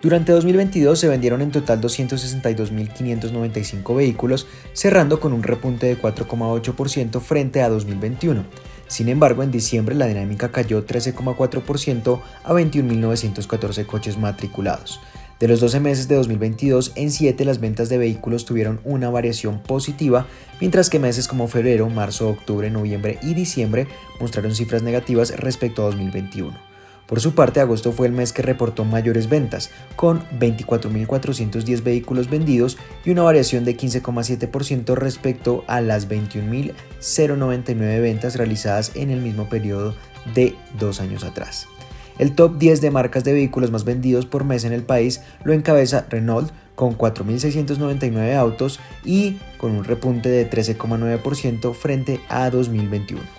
Durante 2022 se vendieron en total 262.595 vehículos, cerrando con un repunte de 4,8% frente a 2021. Sin embargo, en diciembre la dinámica cayó 13,4% a 21.914 coches matriculados. De los 12 meses de 2022, en 7 las ventas de vehículos tuvieron una variación positiva, mientras que meses como febrero, marzo, octubre, noviembre y diciembre mostraron cifras negativas respecto a 2021. Por su parte, agosto fue el mes que reportó mayores ventas, con 24.410 vehículos vendidos y una variación de 15,7% respecto a las 21.099 ventas realizadas en el mismo periodo de dos años atrás. El top 10 de marcas de vehículos más vendidos por mes en el país lo encabeza Renault con 4.699 autos y con un repunte de 13,9% frente a 2021.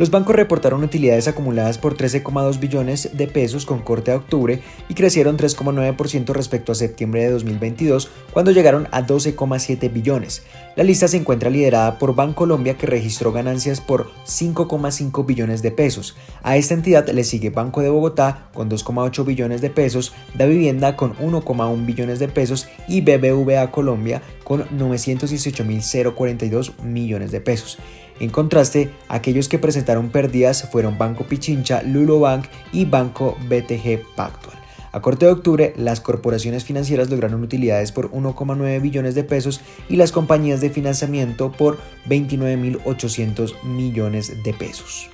Los bancos reportaron utilidades acumuladas por 13,2 billones de pesos con corte a octubre y crecieron 3,9% respecto a septiembre de 2022, cuando llegaron a 12,7 billones. La lista se encuentra liderada por Bancolombia, que registró ganancias por 5,5 billones de pesos. A esta entidad le sigue Banco de Bogotá con 2,8 billones de pesos, Da Vivienda con 1,1 billones de pesos y BBVA Colombia con 918.042 millones de pesos. En contraste, aquellos que presentaron pérdidas fueron Banco Pichincha, Lulobank y Banco BTG Pactual. A corte de octubre, las corporaciones financieras lograron utilidades por 1,9 billones de pesos y las compañías de financiamiento por 29.800 millones de pesos.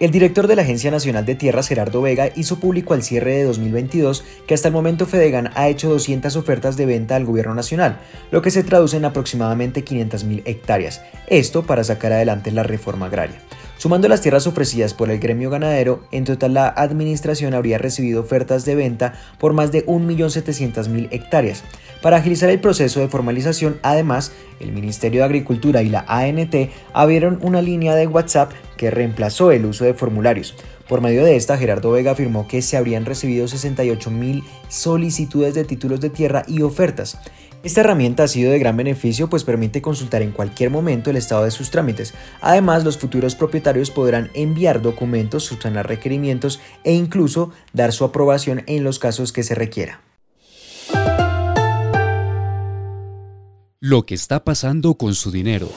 El director de la Agencia Nacional de Tierras, Gerardo Vega, hizo público al cierre de 2022 que hasta el momento Fedegan ha hecho 200 ofertas de venta al gobierno nacional, lo que se traduce en aproximadamente 500.000 hectáreas, esto para sacar adelante la reforma agraria. Sumando las tierras ofrecidas por el gremio ganadero, en total la administración habría recibido ofertas de venta por más de 1.700.000 hectáreas. Para agilizar el proceso de formalización, además, el Ministerio de Agricultura y la ANT abrieron una línea de WhatsApp que reemplazó el uso de formularios. Por medio de esta, Gerardo Vega afirmó que se habrían recibido 68.000 solicitudes de títulos de tierra y ofertas. Esta herramienta ha sido de gran beneficio pues permite consultar en cualquier momento el estado de sus trámites. Además, los futuros propietarios podrán enviar documentos, subsanar requerimientos e incluso dar su aprobación en los casos que se requiera. Lo que está pasando con su dinero.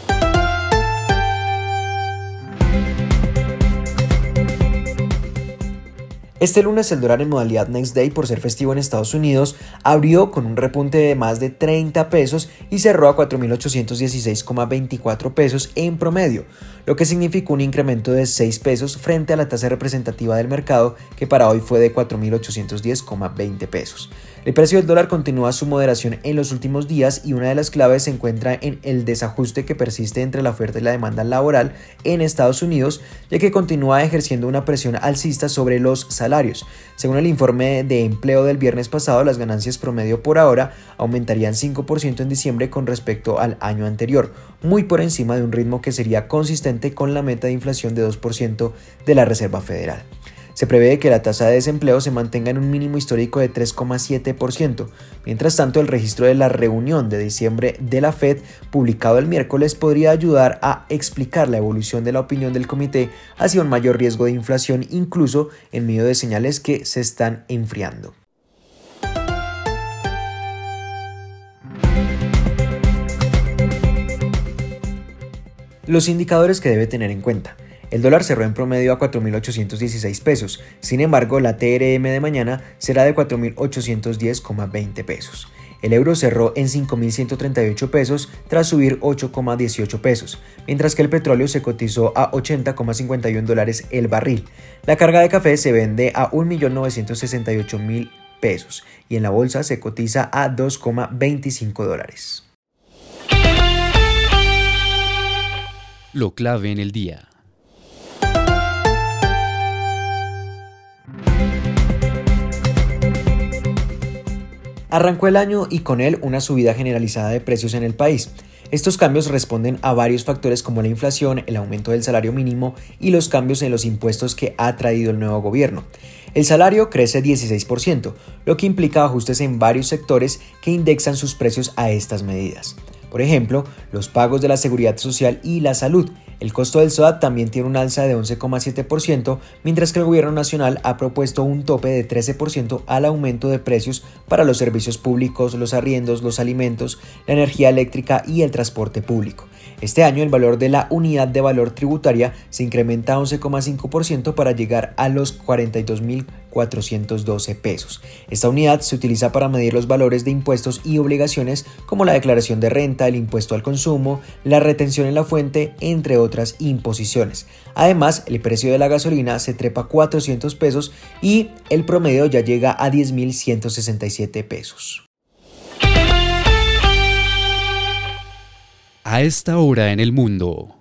Este lunes el dólar en modalidad Next Day por ser festivo en Estados Unidos abrió con un repunte de más de 30 pesos y cerró a 4.816,24 pesos en promedio, lo que significó un incremento de 6 pesos frente a la tasa representativa del mercado que para hoy fue de 4.810,20 pesos. El precio del dólar continúa su moderación en los últimos días y una de las claves se encuentra en el desajuste que persiste entre la oferta y la demanda laboral en Estados Unidos, ya que continúa ejerciendo una presión alcista sobre los salarios. Según el informe de empleo del viernes pasado, las ganancias promedio por ahora aumentarían 5% en diciembre con respecto al año anterior, muy por encima de un ritmo que sería consistente con la meta de inflación de 2% de la Reserva Federal. Se prevé que la tasa de desempleo se mantenga en un mínimo histórico de 3,7%. Mientras tanto, el registro de la reunión de diciembre de la Fed, publicado el miércoles, podría ayudar a explicar la evolución de la opinión del comité hacia un mayor riesgo de inflación, incluso en medio de señales que se están enfriando. Los indicadores que debe tener en cuenta. El dólar cerró en promedio a 4.816 pesos, sin embargo la TRM de mañana será de 4.810,20 pesos. El euro cerró en 5.138 pesos tras subir 8,18 pesos, mientras que el petróleo se cotizó a 80,51 dólares el barril. La carga de café se vende a 1.968.000 pesos y en la bolsa se cotiza a 2,25 dólares. Lo clave en el día. Arrancó el año y con él una subida generalizada de precios en el país. Estos cambios responden a varios factores como la inflación, el aumento del salario mínimo y los cambios en los impuestos que ha traído el nuevo gobierno. El salario crece 16%, lo que implica ajustes en varios sectores que indexan sus precios a estas medidas. Por ejemplo, los pagos de la seguridad social y la salud, el costo del SOAT también tiene un alza de 11,7%, mientras que el gobierno nacional ha propuesto un tope de 13% al aumento de precios para los servicios públicos, los arriendos, los alimentos, la energía eléctrica y el transporte público. Este año el valor de la unidad de valor tributaria se incrementa a 11,5% para llegar a los 42.412 pesos. Esta unidad se utiliza para medir los valores de impuestos y obligaciones como la declaración de renta, el impuesto al consumo, la retención en la fuente, entre otras imposiciones. Además, el precio de la gasolina se trepa 400 pesos y el promedio ya llega a 10.167 pesos. a esta hora en el mundo.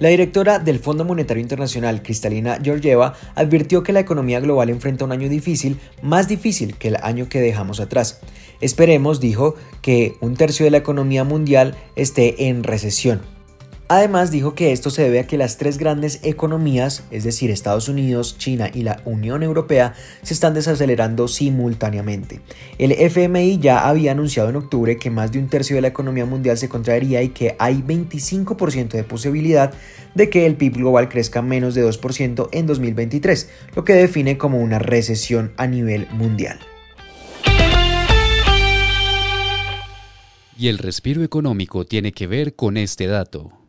La directora del Fondo Monetario Internacional, Cristalina Georgieva, advirtió que la economía global enfrenta un año difícil, más difícil que el año que dejamos atrás. Esperemos, dijo, que un tercio de la economía mundial esté en recesión. Además dijo que esto se debe a que las tres grandes economías, es decir, Estados Unidos, China y la Unión Europea, se están desacelerando simultáneamente. El FMI ya había anunciado en octubre que más de un tercio de la economía mundial se contraería y que hay 25% de posibilidad de que el PIB global crezca menos de 2% en 2023, lo que define como una recesión a nivel mundial. Y el respiro económico tiene que ver con este dato.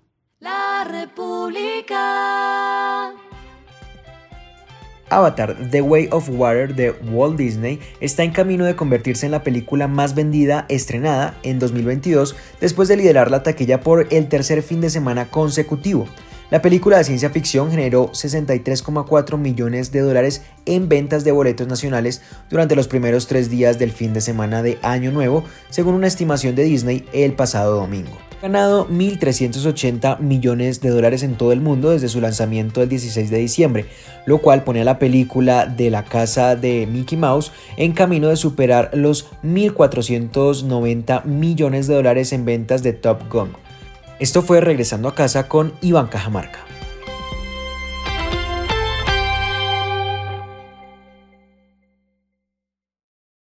Avatar The Way of Water de Walt Disney está en camino de convertirse en la película más vendida estrenada en 2022 después de liderar la taquilla por el tercer fin de semana consecutivo. La película de ciencia ficción generó 63,4 millones de dólares en ventas de boletos nacionales durante los primeros tres días del fin de semana de Año Nuevo, según una estimación de Disney el pasado domingo. Ganado 1.380 millones de dólares en todo el mundo desde su lanzamiento el 16 de diciembre, lo cual pone a la película de la casa de Mickey Mouse en camino de superar los 1.490 millones de dólares en ventas de Top Gun. Esto fue regresando a casa con Iván Cajamarca.